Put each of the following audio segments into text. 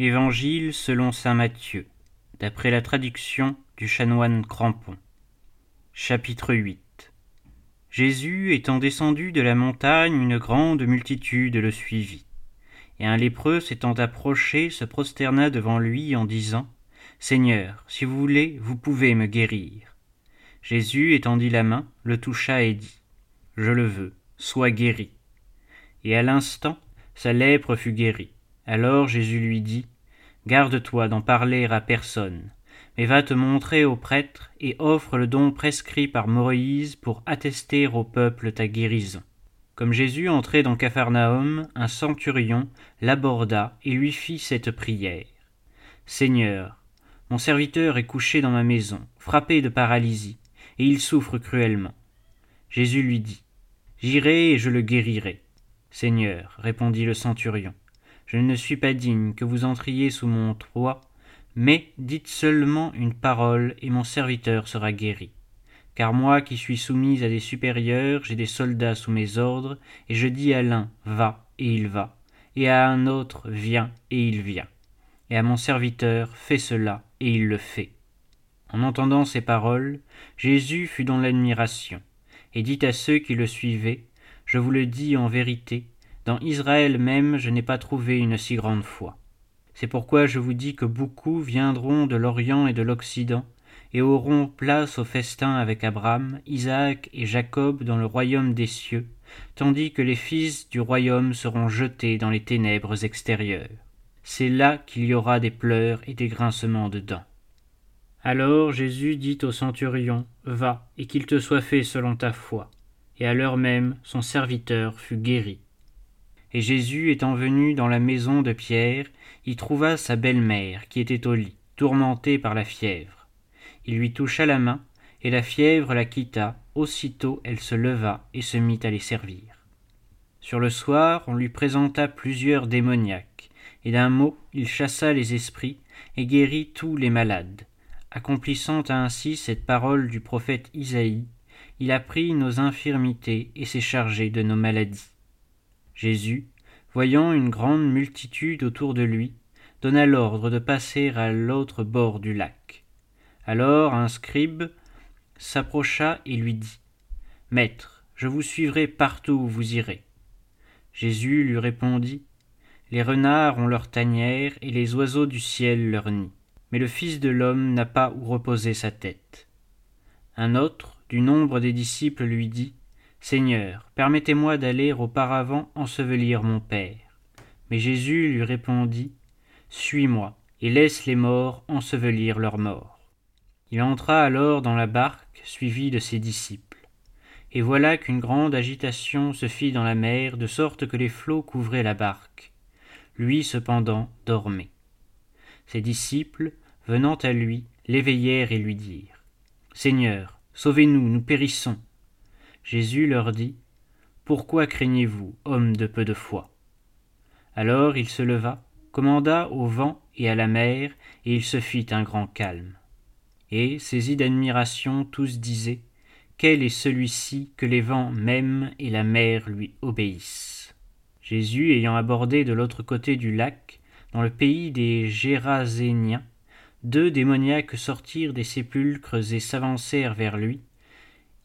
Évangile selon saint Matthieu, d'après la traduction du chanoine Crampon. Chapitre 8 Jésus étant descendu de la montagne, une grande multitude le suivit. Et un lépreux s'étant approché se prosterna devant lui en disant Seigneur, si vous voulez, vous pouvez me guérir. Jésus étendit la main, le toucha et dit Je le veux, sois guéri. Et à l'instant, sa lèpre fut guérie. Alors Jésus lui dit, Garde-toi d'en parler à personne, mais va te montrer au prêtre et offre le don prescrit par Moïse pour attester au peuple ta guérison. Comme Jésus entrait dans Capharnaüm, un centurion l'aborda et lui fit cette prière. Seigneur, mon serviteur est couché dans ma maison, frappé de paralysie, et il souffre cruellement. Jésus lui dit, J'irai et je le guérirai. Seigneur, répondit le centurion, je ne suis pas digne que vous entriez sous mon toit, mais dites seulement une parole et mon serviteur sera guéri. Car moi qui suis soumise à des supérieurs, j'ai des soldats sous mes ordres, et je dis à l'un va, et il va, et à un autre viens, et il vient, et à mon serviteur fais cela, et il le fait. En entendant ces paroles, Jésus fut dans l'admiration, et dit à ceux qui le suivaient, Je vous le dis en vérité, dans Israël même je n'ai pas trouvé une si grande foi. C'est pourquoi je vous dis que beaucoup viendront de l'Orient et de l'Occident, et auront place au festin avec Abraham, Isaac et Jacob dans le royaume des cieux, tandis que les fils du royaume seront jetés dans les ténèbres extérieures. C'est là qu'il y aura des pleurs et des grincements de dents. Alors Jésus dit au centurion, Va, et qu'il te soit fait selon ta foi. Et à l'heure même son serviteur fut guéri. Et Jésus étant venu dans la maison de Pierre, y trouva sa belle-mère qui était au lit, tourmentée par la fièvre. Il lui toucha la main, et la fièvre la quitta, aussitôt elle se leva et se mit à les servir. Sur le soir, on lui présenta plusieurs démoniaques, et d'un mot il chassa les esprits et guérit tous les malades. Accomplissant ainsi cette parole du prophète Isaïe, il a pris nos infirmités et s'est chargé de nos maladies. Jésus, voyant une grande multitude autour de lui, donna l'ordre de passer à l'autre bord du lac. Alors un scribe s'approcha et lui dit Maître, je vous suivrai partout où vous irez. Jésus lui répondit Les renards ont leur tanière et les oiseaux du ciel leur nid, mais le Fils de l'homme n'a pas où reposer sa tête. Un autre, du nombre des disciples, lui dit Seigneur, permettez-moi d'aller auparavant ensevelir mon Père. Mais Jésus lui répondit, Suis-moi, et laisse les morts ensevelir leurs morts. Il entra alors dans la barque, suivi de ses disciples. Et voilà qu'une grande agitation se fit dans la mer, de sorte que les flots couvraient la barque. Lui cependant dormait. Ses disciples, venant à lui, l'éveillèrent et lui dirent, Seigneur, sauvez-nous, nous périssons. Jésus leur dit, Pourquoi craignez-vous, hommes de peu de foi? Alors il se leva, commanda au vent et à la mer, et il se fit un grand calme. Et, saisis d'admiration, tous disaient, Quel est celui-ci que les vents m'aiment et la mer lui obéissent? Jésus, ayant abordé de l'autre côté du lac, dans le pays des Géraséniens, deux démoniaques sortirent des sépulcres et s'avancèrent vers lui,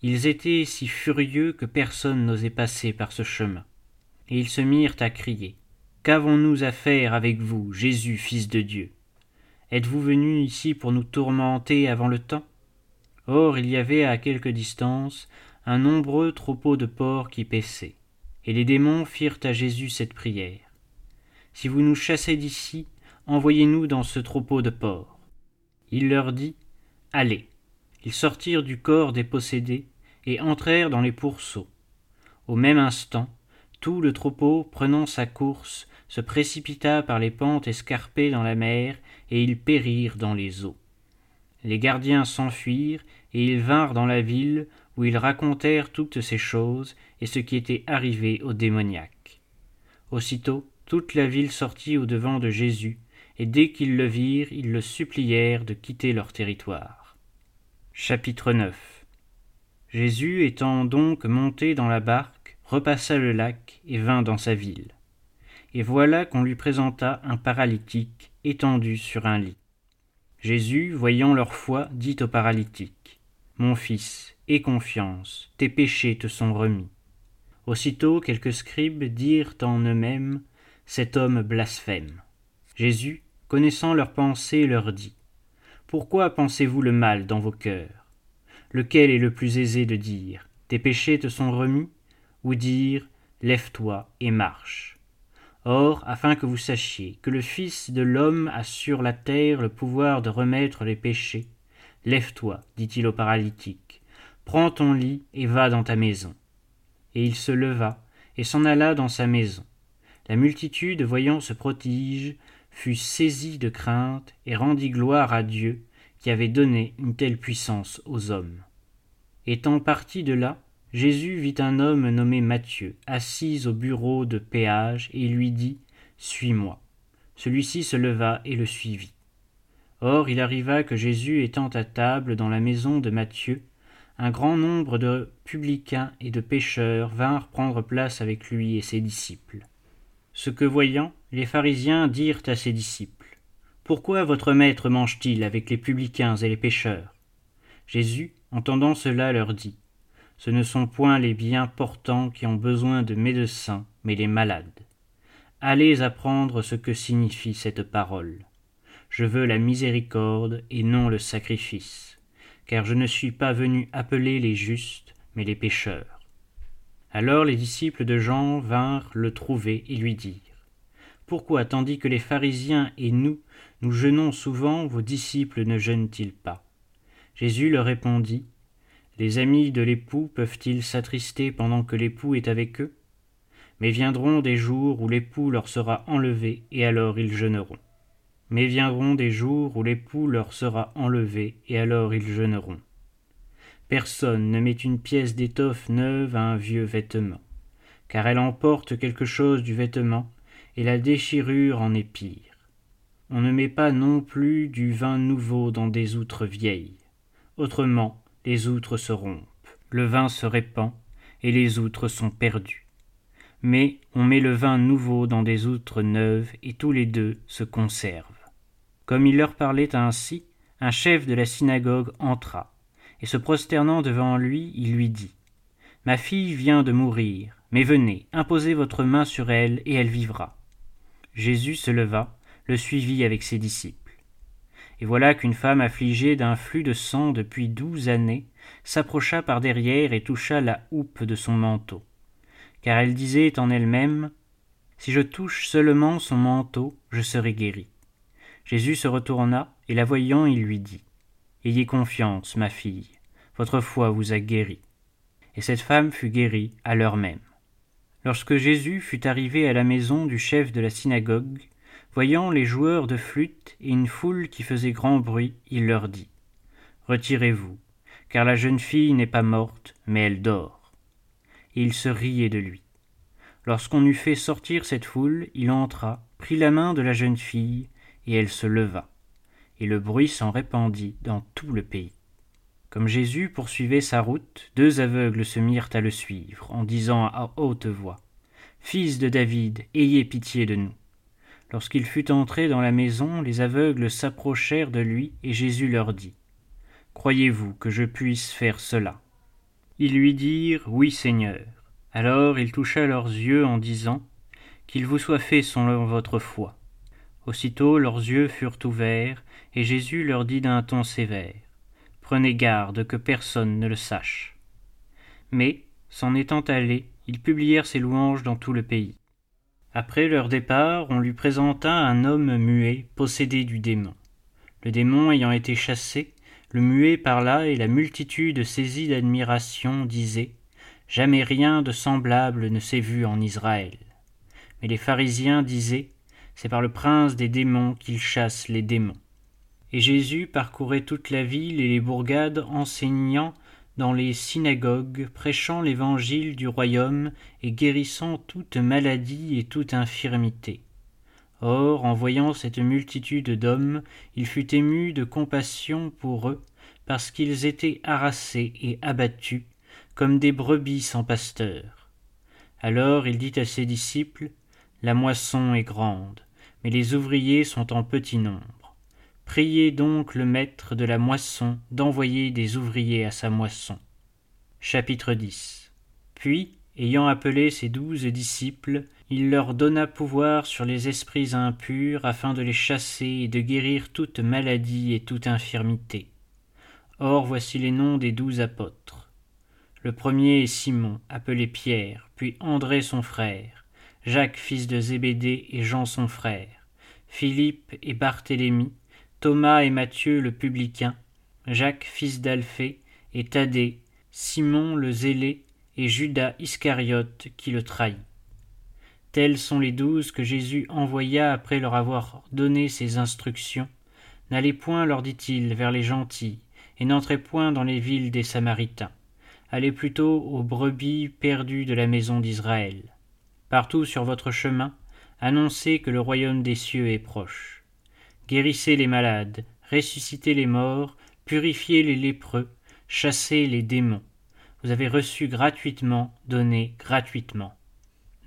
ils étaient si furieux que personne n'osait passer par ce chemin. Et ils se mirent à crier. Qu'avons-nous à faire avec vous, Jésus, Fils de Dieu? Êtes-vous venu ici pour nous tourmenter avant le temps? Or il y avait à quelque distance un nombreux troupeau de porcs qui paissaient. Et les démons firent à Jésus cette prière. Si vous nous chassez d'ici, envoyez-nous dans ce troupeau de porcs. Il leur dit, Allez. Ils sortirent du corps des possédés, et entrèrent dans les pourceaux. Au même instant, tout le troupeau, prenant sa course, se précipita par les pentes escarpées dans la mer, et ils périrent dans les eaux. Les gardiens s'enfuirent, et ils vinrent dans la ville, où ils racontèrent toutes ces choses, et ce qui était arrivé aux démoniaques. Aussitôt, toute la ville sortit au devant de Jésus, et dès qu'ils le virent, ils le supplièrent de quitter leur territoire. Chapitre 9 Jésus étant donc monté dans la barque, repassa le lac et vint dans sa ville. Et voilà qu'on lui présenta un paralytique étendu sur un lit. Jésus, voyant leur foi, dit au paralytique Mon fils, aie confiance, tes péchés te sont remis. Aussitôt quelques scribes dirent en eux-mêmes Cet homme blasphème. Jésus, connaissant leurs pensées, leur dit Pourquoi pensez-vous le mal dans vos cœurs? Lequel est le plus aisé de dire Tes péchés te sont remis ou dire Lève-toi et marche Or, afin que vous sachiez que le Fils de l'homme a sur la terre le pouvoir de remettre les péchés, lève-toi, dit-il au paralytique, prends ton lit et va dans ta maison. Et il se leva et s'en alla dans sa maison. La multitude, voyant ce prodige, fut saisie de crainte et rendit gloire à Dieu qui avait donné une telle puissance aux hommes. Étant parti de là, Jésus vit un homme nommé Matthieu, assis au bureau de péage, et lui dit Suis-moi. Celui-ci se leva et le suivit. Or il arriva que Jésus étant à table dans la maison de Matthieu, un grand nombre de publicains et de pécheurs vinrent prendre place avec lui et ses disciples. Ce que voyant, les pharisiens dirent à ses disciples Pourquoi votre maître mange-t-il avec les publicains et les pécheurs Jésus, entendant cela, leur dit ce ne sont point les bien portants qui ont besoin de médecins, mais les malades. Allez apprendre ce que signifie cette parole. Je veux la miséricorde et non le sacrifice, car je ne suis pas venu appeler les justes, mais les pécheurs. Alors les disciples de Jean vinrent le trouver et lui dirent Pourquoi, tandis que les pharisiens et nous, nous jeûnons souvent, vos disciples ne jeûnent-ils pas? Jésus leur répondit les amis de l'époux peuvent-ils s'attrister pendant que l'époux est avec eux? Mais viendront des jours où l'époux leur sera enlevé, et alors ils jeûneront. Mais viendront des jours où l'époux leur sera enlevé, et alors ils jeûneront. Personne ne met une pièce d'étoffe neuve à un vieux vêtement, car elle emporte quelque chose du vêtement, et la déchirure en est pire. On ne met pas non plus du vin nouveau dans des outres vieilles. Autrement, les outres se rompent, le vin se répand, et les outres sont perdues. Mais on met le vin nouveau dans des outres neuves, et tous les deux se conservent. Comme il leur parlait ainsi, un chef de la synagogue entra, et se prosternant devant lui, il lui dit Ma fille vient de mourir, mais venez, imposez votre main sur elle, et elle vivra. Jésus se leva, le suivit avec ses disciples. Et voilà qu'une femme affligée d'un flux de sang depuis douze années s'approcha par derrière et toucha la houppe de son manteau. Car elle disait en elle-même Si je touche seulement son manteau, je serai guérie. Jésus se retourna, et la voyant, il lui dit Ayez confiance, ma fille, votre foi vous a guérie. Et cette femme fut guérie à l'heure même. Lorsque Jésus fut arrivé à la maison du chef de la synagogue, Voyant les joueurs de flûte et une foule qui faisait grand bruit, il leur dit Retirez-vous, car la jeune fille n'est pas morte, mais elle dort. Et il se riait de lui. Lorsqu'on eut fait sortir cette foule, il entra, prit la main de la jeune fille, et elle se leva. Et le bruit s'en répandit dans tout le pays. Comme Jésus poursuivait sa route, deux aveugles se mirent à le suivre, en disant à haute voix Fils de David, ayez pitié de nous. Lorsqu'il fut entré dans la maison, les aveugles s'approchèrent de lui, et Jésus leur dit Croyez-vous que je puisse faire cela? Ils lui dirent Oui, Seigneur. Alors il toucha leurs yeux en disant Qu'il vous soit fait selon votre foi. Aussitôt leurs yeux furent ouverts, et Jésus leur dit d'un ton sévère Prenez garde que personne ne le sache. Mais, s'en étant allés, ils publièrent ses louanges dans tout le pays. Après leur départ, on lui présenta un homme muet, possédé du démon. Le démon ayant été chassé, le muet parla et la multitude saisie d'admiration disait Jamais rien de semblable ne s'est vu en Israël. Mais les pharisiens disaient C'est par le prince des démons qu'il chasse les démons. Et Jésus parcourait toute la ville et les bourgades enseignant dans les synagogues, prêchant l'évangile du royaume et guérissant toute maladie et toute infirmité. Or, en voyant cette multitude d'hommes, il fut ému de compassion pour eux, parce qu'ils étaient harassés et abattus, comme des brebis sans pasteur. Alors il dit à ses disciples, La moisson est grande, mais les ouvriers sont en petit nombre. Priez donc le maître de la moisson d'envoyer des ouvriers à sa moisson. Chapitre 10 Puis, ayant appelé ses douze disciples, il leur donna pouvoir sur les esprits impurs afin de les chasser et de guérir toute maladie et toute infirmité. Or voici les noms des douze apôtres. Le premier est Simon, appelé Pierre, puis André son frère, Jacques fils de Zébédée et Jean son frère, Philippe et Barthélemy, Thomas et Matthieu le publicain, Jacques fils d'Alphée et Thaddée, Simon le zélé et Judas Iscariote qui le trahit. Tels sont les douze que Jésus envoya après leur avoir donné ses instructions. N'allez point, leur dit-il, vers les gentils, et n'entrez point dans les villes des Samaritains. Allez plutôt aux brebis perdues de la maison d'Israël. Partout sur votre chemin, annoncez que le royaume des cieux est proche. Guérissez les malades, ressuscitez les morts, purifiez les lépreux, chassez les démons. Vous avez reçu gratuitement, donnez gratuitement.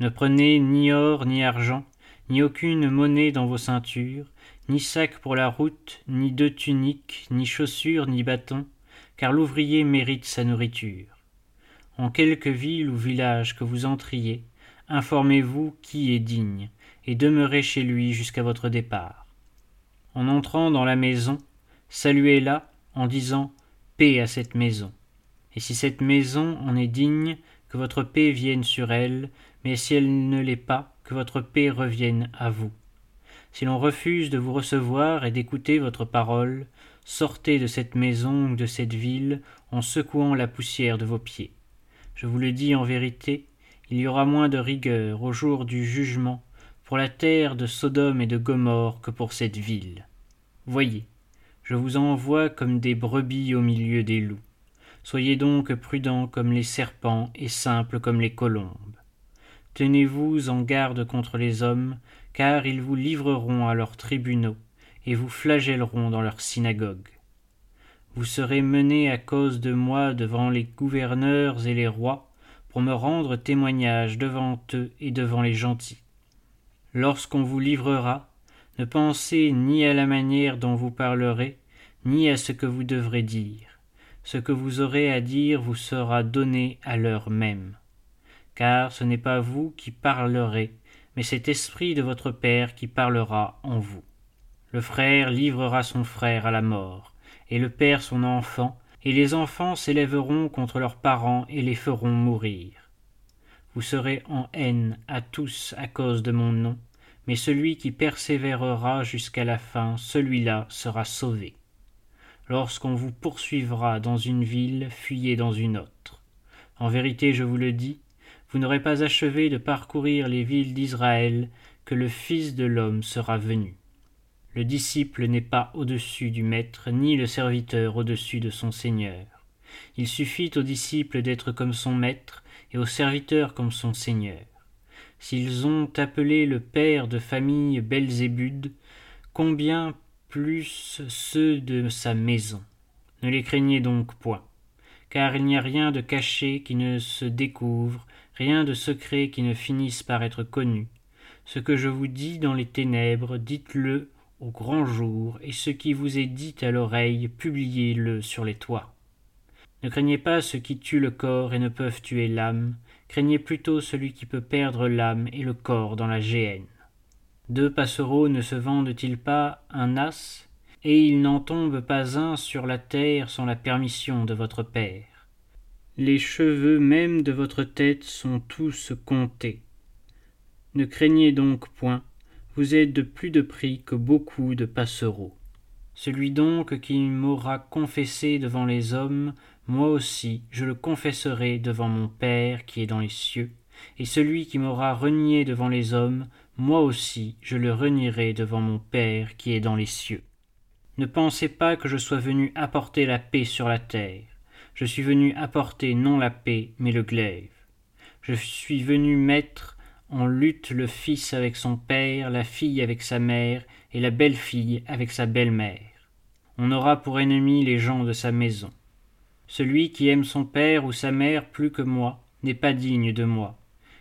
Ne prenez ni or ni argent, ni aucune monnaie dans vos ceintures, ni sac pour la route, ni deux tuniques, ni chaussures, ni bâtons, car l'ouvrier mérite sa nourriture. En quelque ville ou village que vous entriez, informez-vous qui est digne, et demeurez chez lui jusqu'à votre départ. En entrant dans la maison, saluez-la en disant Paix à cette maison. Et si cette maison en est digne, que votre paix vienne sur elle, mais si elle ne l'est pas, que votre paix revienne à vous. Si l'on refuse de vous recevoir et d'écouter votre parole, sortez de cette maison ou de cette ville en secouant la poussière de vos pieds. Je vous le dis en vérité, il y aura moins de rigueur au jour du jugement pour la terre de Sodome et de Gomorre que pour cette ville. Voyez, je vous envoie comme des brebis au milieu des loups. Soyez donc prudents comme les serpents et simples comme les colombes. Tenez-vous en garde contre les hommes, car ils vous livreront à leurs tribunaux, et vous flagelleront dans leurs synagogues. Vous serez menés à cause de moi devant les gouverneurs et les rois, pour me rendre témoignage devant eux et devant les gentils. Lorsqu'on vous livrera, ne pensez ni à la manière dont vous parlerez, ni à ce que vous devrez dire. Ce que vous aurez à dire vous sera donné à l'heure même car ce n'est pas vous qui parlerez, mais cet esprit de votre Père qui parlera en vous. Le frère livrera son frère à la mort, et le père son enfant, et les enfants s'élèveront contre leurs parents et les feront mourir. Vous serez en haine à tous à cause de mon nom, mais celui qui persévérera jusqu'à la fin, celui-là sera sauvé. Lorsqu'on vous poursuivra dans une ville, fuyez dans une autre. En vérité, je vous le dis, vous n'aurez pas achevé de parcourir les villes d'Israël que le Fils de l'homme sera venu. Le disciple n'est pas au-dessus du maître, ni le serviteur au-dessus de son Seigneur. Il suffit au disciple d'être comme son maître, et au serviteur comme son Seigneur. S'ils ont appelé le père de famille Belzébuth, combien plus ceux de sa maison. Ne les craignez donc point, car il n'y a rien de caché qui ne se découvre, rien de secret qui ne finisse par être connu. Ce que je vous dis dans les ténèbres, dites-le au grand jour, et ce qui vous est dit à l'oreille, publiez-le sur les toits. Ne craignez pas ceux qui tuent le corps et ne peuvent tuer l'âme, craignez plutôt celui qui peut perdre l'âme et le corps dans la géhenne. Deux passereaux ne se vendent-ils pas un as, et il n'en tombe pas un sur la terre sans la permission de votre Père les cheveux même de votre tête sont tous comptés. Ne craignez donc point, vous êtes de plus de prix que beaucoup de passereaux. Celui donc qui m'aura confessé devant les hommes, moi aussi je le confesserai devant mon Père qui est dans les cieux, et celui qui m'aura renié devant les hommes, moi aussi je le renierai devant mon Père qui est dans les cieux. Ne pensez pas que je sois venu apporter la paix sur la terre. Je suis venu apporter non la paix, mais le glaive. Je suis venu mettre en lutte le fils avec son père, la fille avec sa mère, et la belle-fille avec sa belle-mère. On aura pour ennemis les gens de sa maison. Celui qui aime son père ou sa mère plus que moi n'est pas digne de moi,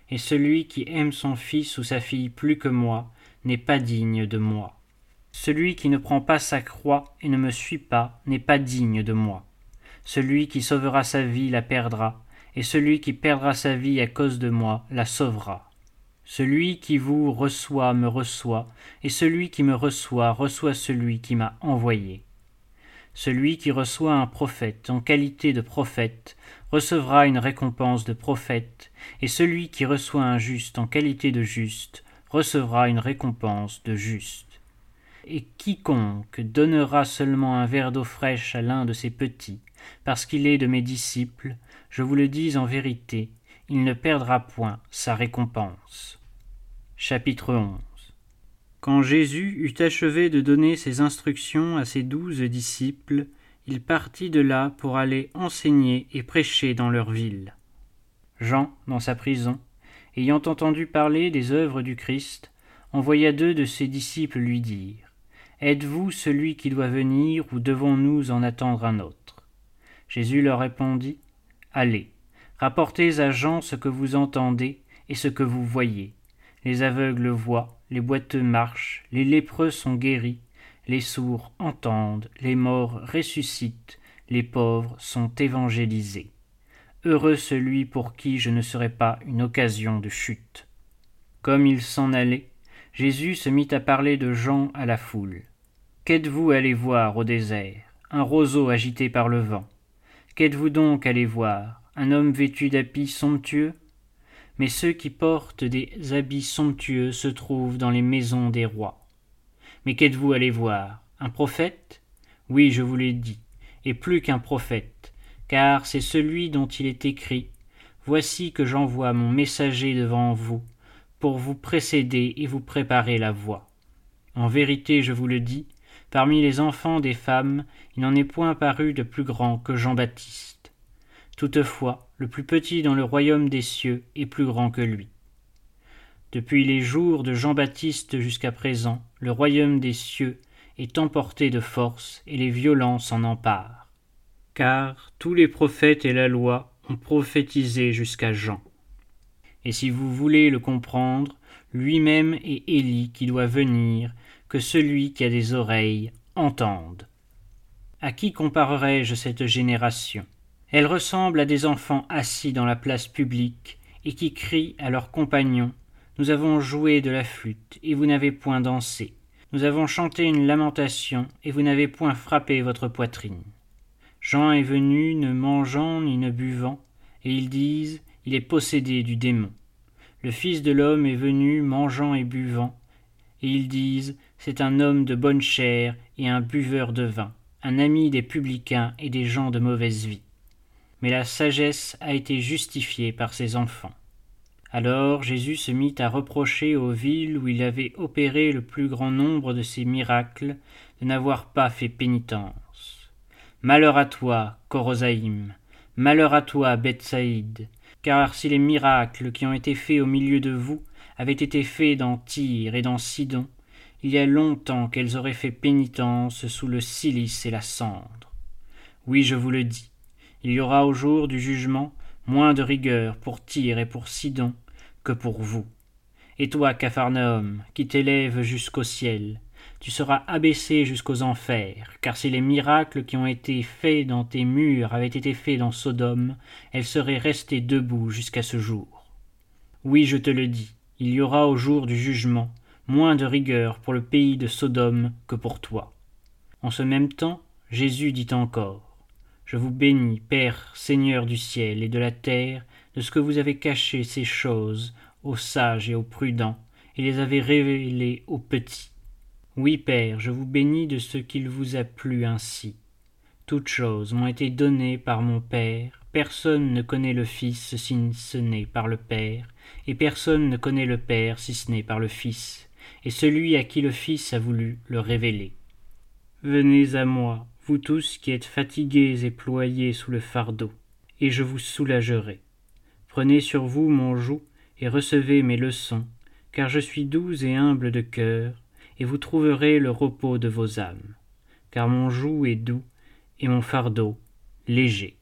et celui qui aime son fils ou sa fille plus que moi n'est pas digne de moi. Celui qui ne prend pas sa croix et ne me suit pas n'est pas digne de moi. Celui qui sauvera sa vie la perdra, et celui qui perdra sa vie à cause de moi la sauvera. Celui qui vous reçoit me reçoit, et celui qui me reçoit reçoit celui qui m'a envoyé. Celui qui reçoit un prophète en qualité de prophète recevra une récompense de prophète, et celui qui reçoit un juste en qualité de juste recevra une récompense de juste. Et quiconque donnera seulement un verre d'eau fraîche à l'un de ces petits, parce qu'il est de mes disciples, je vous le dis en vérité, il ne perdra point sa récompense. Chapitre 11 Quand Jésus eut achevé de donner ses instructions à ses douze disciples, il partit de là pour aller enseigner et prêcher dans leur ville. Jean, dans sa prison, ayant entendu parler des œuvres du Christ, envoya deux de ses disciples lui dire Êtes-vous celui qui doit venir ou devons-nous en attendre un autre? Jésus leur répondit Allez, rapportez à Jean ce que vous entendez et ce que vous voyez. Les aveugles voient, les boiteux marchent, les lépreux sont guéris, les sourds entendent, les morts ressuscitent, les pauvres sont évangélisés. Heureux celui pour qui je ne serai pas une occasion de chute. Comme il s'en allait, Jésus se mit à parler de Jean à la foule. Qu'êtes-vous allé voir au désert Un roseau agité par le vent? Qu'êtes-vous donc allé voir? Un homme vêtu d'habits somptueux Mais ceux qui portent des habits somptueux se trouvent dans les maisons des rois. Mais qu'êtes-vous allé voir? Un prophète? Oui, je vous l'ai dit, et plus qu'un prophète, car c'est celui dont il est écrit Voici que j'envoie mon messager devant vous, pour vous précéder et vous préparer la voie. En vérité, je vous le dis, Parmi les enfants des femmes, il n'en est point paru de plus grand que Jean-Baptiste. Toutefois, le plus petit dans le royaume des cieux est plus grand que lui. Depuis les jours de Jean-Baptiste jusqu'à présent, le royaume des cieux est emporté de force et les violents s'en emparent. Car tous les prophètes et la loi ont prophétisé jusqu'à Jean. Et si vous voulez le comprendre, lui-même est Élie qui doit venir, que celui qui a des oreilles entende. À qui comparerai-je cette génération? Elle ressemble à des enfants assis dans la place publique et qui crient à leurs compagnons Nous avons joué de la flûte et vous n'avez point dansé. Nous avons chanté une lamentation et vous n'avez point frappé votre poitrine. Jean est venu ne mangeant ni ne buvant, et ils disent Il est possédé du démon. Le Fils de l'homme est venu mangeant et buvant, et ils disent c'est un homme de bonne chair et un buveur de vin, un ami des publicains et des gens de mauvaise vie. Mais la sagesse a été justifiée par ses enfants. Alors Jésus se mit à reprocher aux villes où il avait opéré le plus grand nombre de ses miracles de n'avoir pas fait pénitence. Malheur à toi, Corosaïm, malheur à toi, Bethsaïde, car si les miracles qui ont été faits au milieu de vous avaient été faits dans Tyr et dans Sidon, il y a longtemps qu'elles auraient fait pénitence sous le cilice et la cendre. Oui, je vous le dis, il y aura au jour du jugement moins de rigueur pour Tyr et pour Sidon que pour vous. Et toi, Capharnaüm, qui t'élèves jusqu'au ciel, tu seras abaissé jusqu'aux enfers, car si les miracles qui ont été faits dans tes murs avaient été faits dans Sodome, elles seraient restées debout jusqu'à ce jour. Oui, je te le dis, il y aura au jour du jugement moins de rigueur pour le pays de Sodome que pour toi. En ce même temps, Jésus dit encore Je vous bénis, Père, Seigneur du ciel et de la terre, de ce que vous avez caché ces choses aux sages et aux prudents, et les avez révélées aux petits. Oui, Père, je vous bénis de ce qu'il vous a plu ainsi. Toutes choses m'ont été données par mon Père, personne ne connaît le Fils si ce n'est par le Père, et personne ne connaît le Père si ce n'est par le Fils, et celui à qui le Fils a voulu le révéler. Venez à moi, vous tous qui êtes fatigués et ployés sous le fardeau, et je vous soulagerai. Prenez sur vous mon joug et recevez mes leçons, car je suis doux et humble de cœur, et vous trouverez le repos de vos âmes, car mon joug est doux et mon fardeau léger.